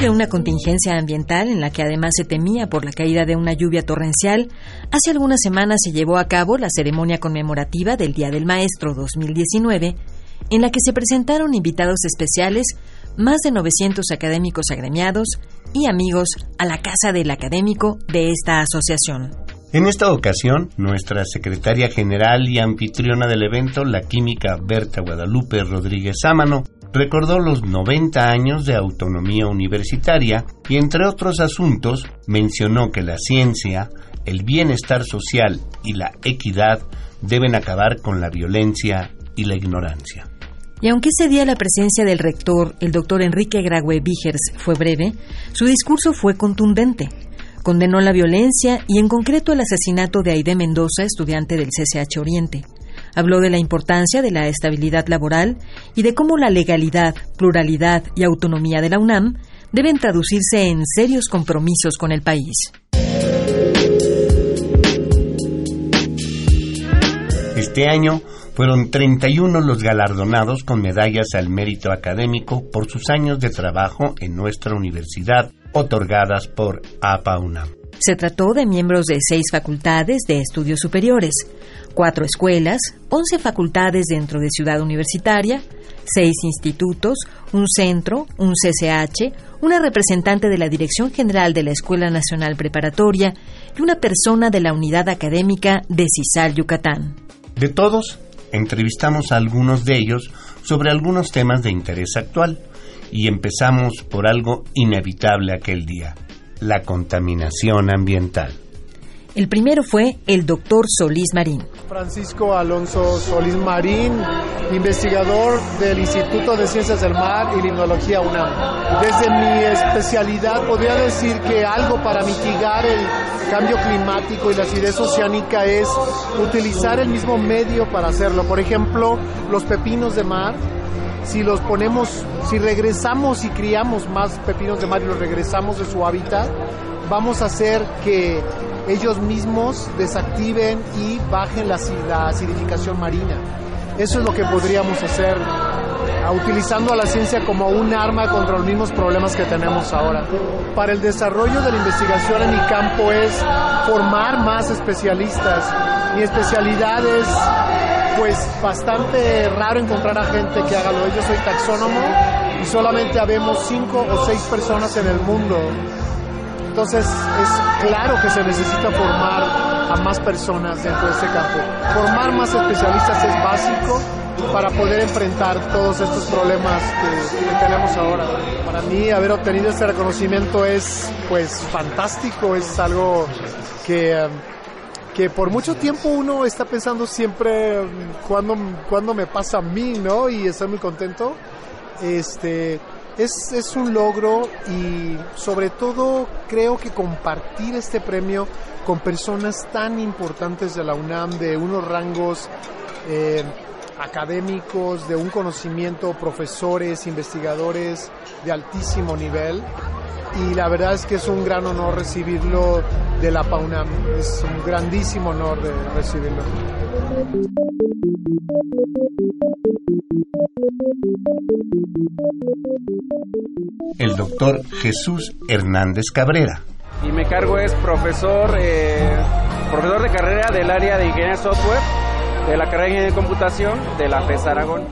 De una contingencia ambiental en la que además se temía por la caída de una lluvia torrencial, hace algunas semanas se llevó a cabo la ceremonia conmemorativa del Día del Maestro 2019, en la que se presentaron invitados especiales, más de 900 académicos agremiados y amigos a la Casa del Académico de esta asociación. En esta ocasión, nuestra secretaria general y anfitriona del evento, la química Berta Guadalupe Rodríguez Sámano, recordó los 90 años de autonomía universitaria y, entre otros asuntos, mencionó que la ciencia, el bienestar social y la equidad deben acabar con la violencia y la ignorancia. Y aunque ese día la presencia del rector, el doctor Enrique Graue Vigers, fue breve, su discurso fue contundente. Condenó la violencia y en concreto el asesinato de Aide Mendoza, estudiante del CCH Oriente. Habló de la importancia de la estabilidad laboral y de cómo la legalidad, pluralidad y autonomía de la UNAM deben traducirse en serios compromisos con el país. Este año fueron 31 los galardonados con medallas al mérito académico por sus años de trabajo en nuestra universidad, otorgadas por APA UNAM. Se trató de miembros de seis facultades de estudios superiores, cuatro escuelas, once facultades dentro de Ciudad Universitaria, seis institutos, un centro, un CCH, una representante de la Dirección General de la Escuela Nacional Preparatoria y una persona de la Unidad Académica de CISAL Yucatán. De todos, entrevistamos a algunos de ellos sobre algunos temas de interés actual y empezamos por algo inevitable aquel día, la contaminación ambiental. El primero fue el doctor Solís Marín. Francisco Alonso Solís Marín, investigador del Instituto de Ciencias del Mar y Limnología UNAM. Desde mi especialidad podría decir que algo para mitigar el cambio climático y la acidez oceánica es utilizar el mismo medio para hacerlo. Por ejemplo, los pepinos de mar si los ponemos, si regresamos y criamos más pepinos de mar y los regresamos de su hábitat, vamos a hacer que ellos mismos desactiven y bajen la, acidificación marina. Eso es lo que podríamos hacer utilizando a la ciencia como un arma contra los mismos problemas que tenemos ahora. Para el desarrollo de la investigación en mi campo es formar más especialistas. Mi especialidad es pues bastante raro encontrar a gente que haga lo. Yo soy taxónomo y solamente habemos cinco o seis personas en el mundo entonces es claro que se necesita formar a más personas dentro de este campo. Formar más especialistas es básico para poder enfrentar todos estos problemas que, tenemos ahora. Para mí haber obtenido este reconocimiento es pues fantástico, es algo que que por mucho tiempo uno está pensando siempre cuándo, cuando me pasa a mí, ¿no? Y estoy muy contento. Este, es, es un logro y sobre todo creo que compartir este premio con personas tan importantes de la UNAM, de unos rangos eh, académicos, de un conocimiento, profesores, investigadores de altísimo nivel. Y la verdad es que es un gran honor recibirlo de la PAUNAM, es un grandísimo honor recibirlo. El doctor Jesús Hernández Cabrera. Y me cargo es profesor, eh, profesor de carrera del área de ingeniería software de la carrera de ingeniería de computación de la FES Aragón.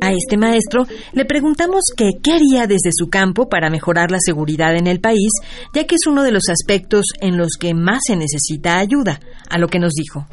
A este maestro le preguntamos que qué haría desde su campo para mejorar la seguridad en el país, ya que es uno de los aspectos en los que más se necesita ayuda, a lo que nos dijo.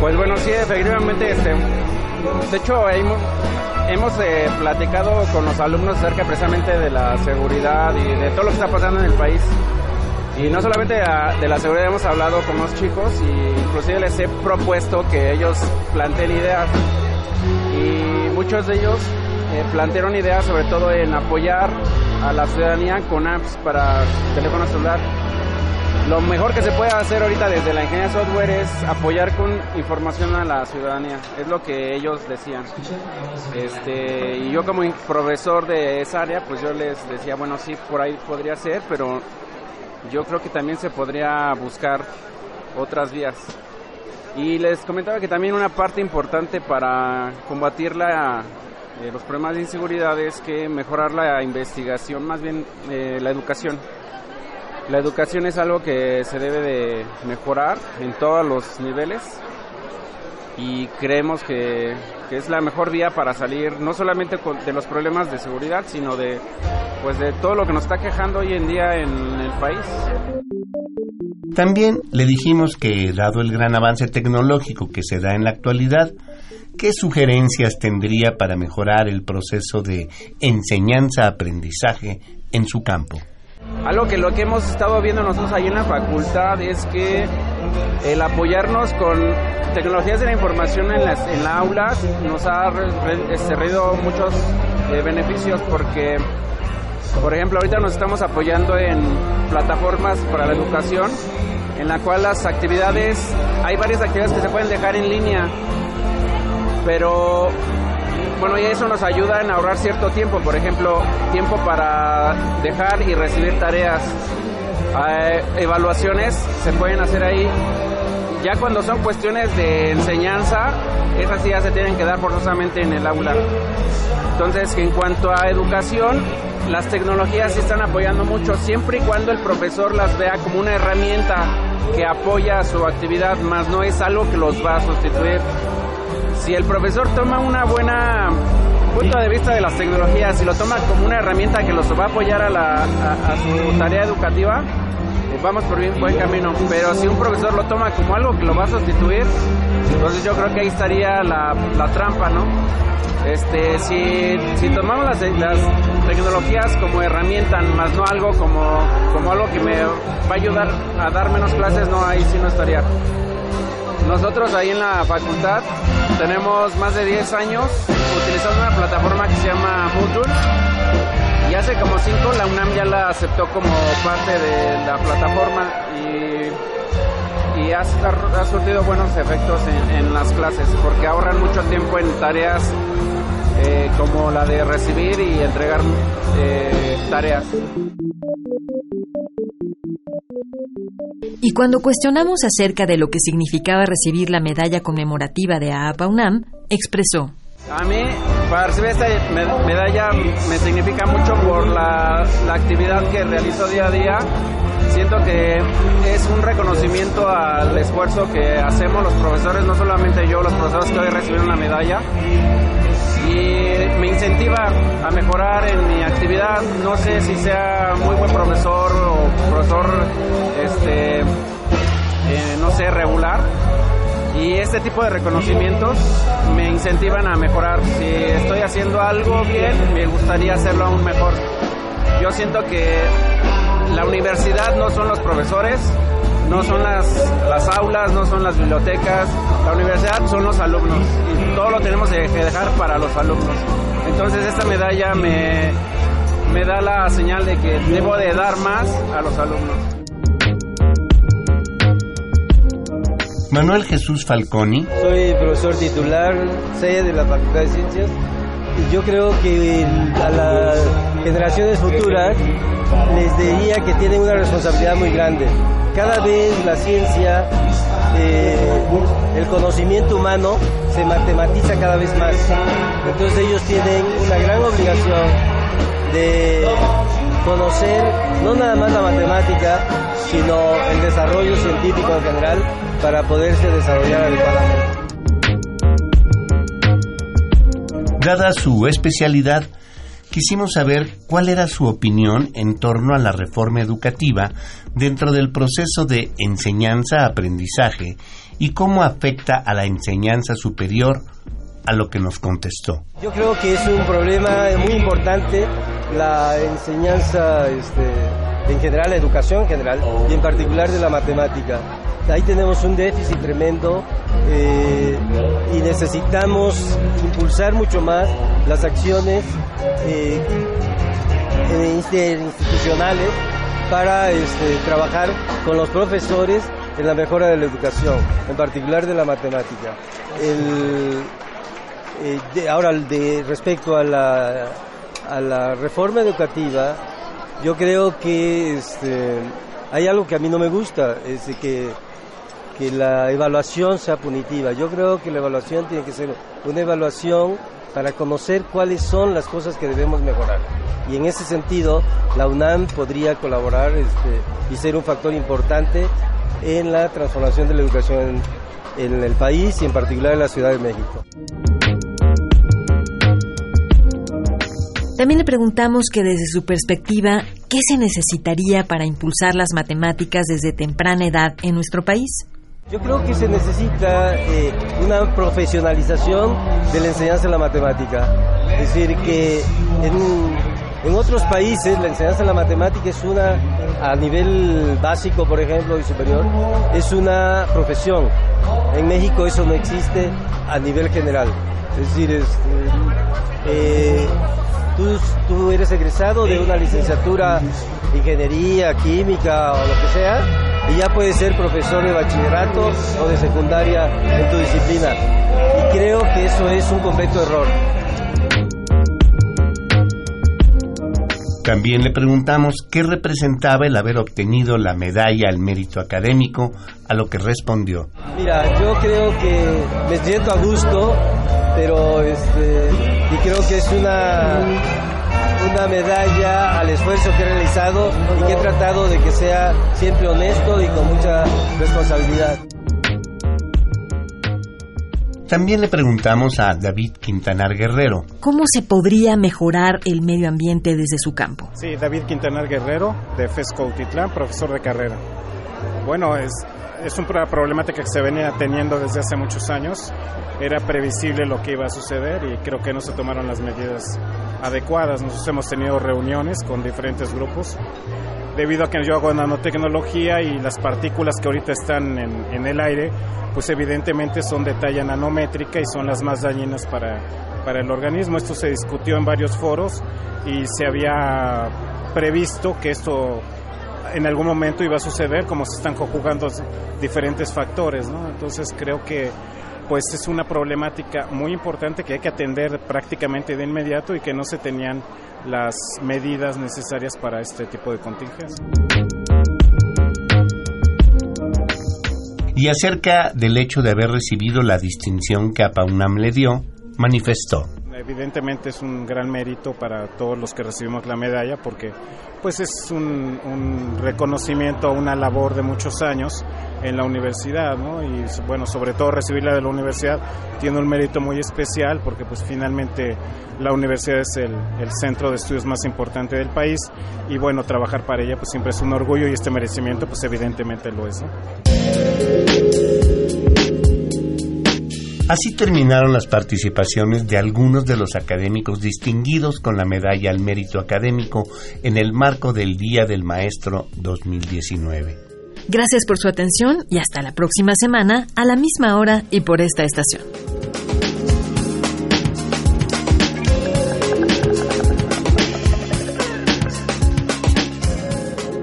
Pues bueno, sí, efectivamente, este, de hecho, hemos, hemos eh, platicado con los alumnos acerca precisamente de la seguridad y de todo lo que está pasando en el país. Y no solamente de la seguridad hemos hablado con los chicos y inclusive les he propuesto que ellos planteen ideas y muchos de ellos eh, plantearon ideas sobre todo en apoyar a la ciudadanía con apps para teléfono celular. Lo mejor que se puede hacer ahorita desde la ingeniería software es apoyar con información a la ciudadanía. Es lo que ellos decían. Este, y yo como profesor de esa área, pues yo les decía, bueno, sí, por ahí podría ser, pero yo creo que también se podría buscar otras vías. Y les comentaba que también una parte importante para combatir la, eh, los problemas de inseguridad es que mejorar la investigación, más bien eh, la educación. La educación es algo que se debe de mejorar en todos los niveles y creemos que, es la mejor vía para salir no solamente de los problemas de seguridad, sino de, pues de todo lo que nos está quejando hoy en día en el país. También le dijimos que, dado el gran avance tecnológico que se da en la actualidad, ¿qué sugerencias tendría para mejorar el proceso de enseñanza-aprendizaje en su campo? Algo que lo que hemos estado viendo nosotros ahí en la facultad es que el apoyarnos con tecnologías de la información en las en la aula nos ha servido este, muchos eh, beneficios porque por ejemplo, ahorita nos estamos apoyando en plataformas para la educación, en la cual las actividades, hay varias actividades que se pueden dejar en línea, pero bueno, y eso nos ayuda en ahorrar cierto tiempo, por ejemplo, tiempo para dejar y recibir tareas. Eh, evaluaciones se pueden hacer ahí. Ya cuando son cuestiones de enseñanza, esas sí ya se tienen que dar forzosamente en el aula. Entonces, en cuanto a educación, las tecnologías se están apoyando mucho siempre y cuando el profesor las vea como una herramienta que apoya su actividad, más no es algo que los va a sustituir. Si el profesor toma una buena punto de vista de las tecnologías y lo toma como una herramienta que los va a apoyar a, la, a, su tarea educativa, pues vamos por bien buen camino. Pero si un profesor lo toma como algo que lo va a sustituir, entonces yo creo que ahí estaría la, la trampa, ¿no? Este, si, si tomamos las, tecnologías como herramienta, más no algo como, como algo que me va a ayudar a dar menos clases, no, ahí sí no estaría. Nosotros ahí en la facultad tenemos más de 10 años utilizando una plataforma que se llama Moodle y hace como 5 la UNAM ya la aceptó como parte de la plataforma y, y ha, surtido buenos efectos en, en las clases porque ahorran mucho tiempo en tareas eh, como la de recibir y entregar eh, tareas. Y cuando cuestionamos acerca de lo que significaba recibir la medalla conmemorativa de AAPA UNAM, expresó. A mí, para recibir esta medalla me significa mucho por la, la actividad que realizo día a día. Siento que es un reconocimiento al esfuerzo que hacemos los profesores, no solamente yo, los profesores que hoy recibieron la medalla, y me incentiva a mejorar en mi actividad. No sé si sea muy buen profesor o profesor, este, eh, no sé, regular. Y este tipo de reconocimientos me incentivan a mejorar. Si estoy haciendo algo bien, me gustaría hacerlo aún mejor. Yo siento que la universidad no son los profesores, no son las, las aulas, no son las bibliotecas, la universidad son los alumnos y todo lo tenemos que dejar para los alumnos. Entonces esta medalla me, me da la señal de que debo de dar más a los alumnos. Manuel Jesús Falconi. Soy profesor titular, sede de la Facultad de Ciencias. Y yo creo que a las generaciones futuras les diría que tienen una responsabilidad muy grande cada vez la ciencia, eh, el conocimiento humano se matematiza cada vez más. Entonces ellos tienen una gran obligación de conocer no nada más la matemática, sino el desarrollo científico en general para poderse desarrollar adecuadamente. Dada su especialidad, quisimos saber cuál era su opinión en torno a la reforma educativa dentro del proceso de enseñanza-aprendizaje y cómo afecta a la enseñanza superior a lo que nos contestó. Yo creo que es un problema muy importante la enseñanza este, en general, la educación en general y en particular de la matemática. Ahí tenemos un déficit tremendo eh, y necesitamos impulsar mucho más las acciones eh, institucionales para este, trabajar con los profesores en la mejora de la educación, en particular de la matemática. Eh, ahora, de, respecto a la, a la reforma educativa, yo creo que este, hay algo que a mí no me gusta, es que, que la evaluación sea punitiva. Yo creo que la evaluación tiene que ser una evaluación para conocer cuáles son las cosas que debemos mejorar. Y en ese sentido, la UNAM podría colaborar este, y ser un factor importante en la transformación de la educación en, el país y en particular en la Ciudad de México. También le preguntamos que desde su perspectiva, ¿qué se necesitaría para impulsar las matemáticas desde temprana edad en nuestro país? Yo creo que se necesita eh, una profesionalización de la enseñanza de la matemática. Es decir, que en, en otros países la enseñanza de la matemática es una, a nivel básico, por ejemplo, y superior, es una profesión. En México eso no existe a nivel general. Es decir, este, eh, tú, tú eres egresado de una licenciatura ingeniería, química o lo que sea, y ya puedes ser profesor de bachillerato o de secundaria en tu disciplina. Y creo que eso es un completo error. También le preguntamos qué representaba el haber obtenido la medalla al mérito académico, a lo que respondió. Mira, yo creo que me siento a gusto, pero este, y creo que es una, una medalla al esfuerzo que he realizado y que he tratado de que sea siempre honesto y con mucha responsabilidad. También le preguntamos a David Quintanar Guerrero. ¿Cómo se podría mejorar el medio ambiente desde su campo? Sí, David Quintanar Guerrero, de FESCO Utitlán, profesor de carrera. Bueno, es, es una problemática que se venía teniendo desde hace muchos años. Era previsible lo que iba a suceder y creo que no se tomaron las medidas adecuadas. Nosotros hemos tenido reuniones con diferentes grupos debido a que yo hago nanotecnología y las partículas que ahorita están en, en el aire pues evidentemente son de talla nanométrica y son las más dañinas para, para el organismo. Esto se discutió en varios foros y se había previsto que esto en algún momento iba a suceder, como se están conjugando diferentes factores, ¿no? Entonces creo que pues es una problemática muy importante que hay que atender prácticamente de inmediato y que no se tenían las medidas necesarias para este tipo de contingencia. y acerca del hecho de haber recibido la distinción que APAUNAM le dio, manifestó. Evidentemente es un gran mérito para todos los que recibimos la medalla porque pues es un, un reconocimiento a una labor de muchos años en la universidad, ¿no? Y bueno, sobre todo recibirla de la universidad tiene un mérito muy especial porque pues finalmente la universidad es el, el, centro de estudios más importante del país y bueno, trabajar para ella pues siempre es un orgullo y este merecimiento pues evidentemente lo es, Así terminaron las participaciones de algunos de los académicos distinguidos con la medalla al mérito académico en el marco del Día del Maestro 2019. Gracias por su atención y hasta la próxima semana a la misma hora y por esta estación.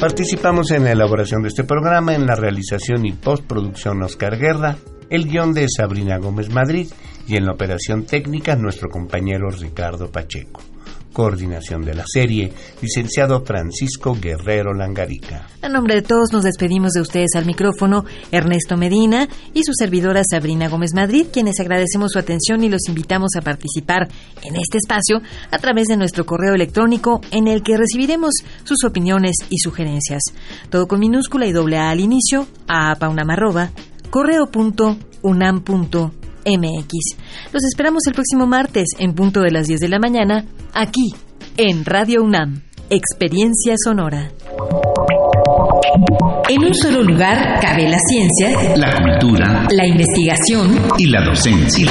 Participamos en la elaboración de este programa, en la realización y postproducción Oscar Guerra, el guion de Sabrina Gómez Madrid y en la operación técnica nuestro compañero Ricardo Pacheco. Coordinación de la serie, licenciado Francisco Guerrero Langarica. A nombre de todos nos despedimos de ustedes al micrófono Ernesto Medina y su servidora Sabrina Gómez Madrid, quienes agradecemos su atención y los invitamos a participar en este espacio a través de nuestro correo electrónico en el que recibiremos sus opiniones y sugerencias. Todo con minúscula y doble A al inicio, a paunamarroba, correo.unam.mx. Los esperamos el próximo martes en punto de las 10 de la mañana, aquí, en Radio UNAM, Experiencia Sonora. En un solo lugar cabe la ciencia, la cultura, la investigación y la docencia.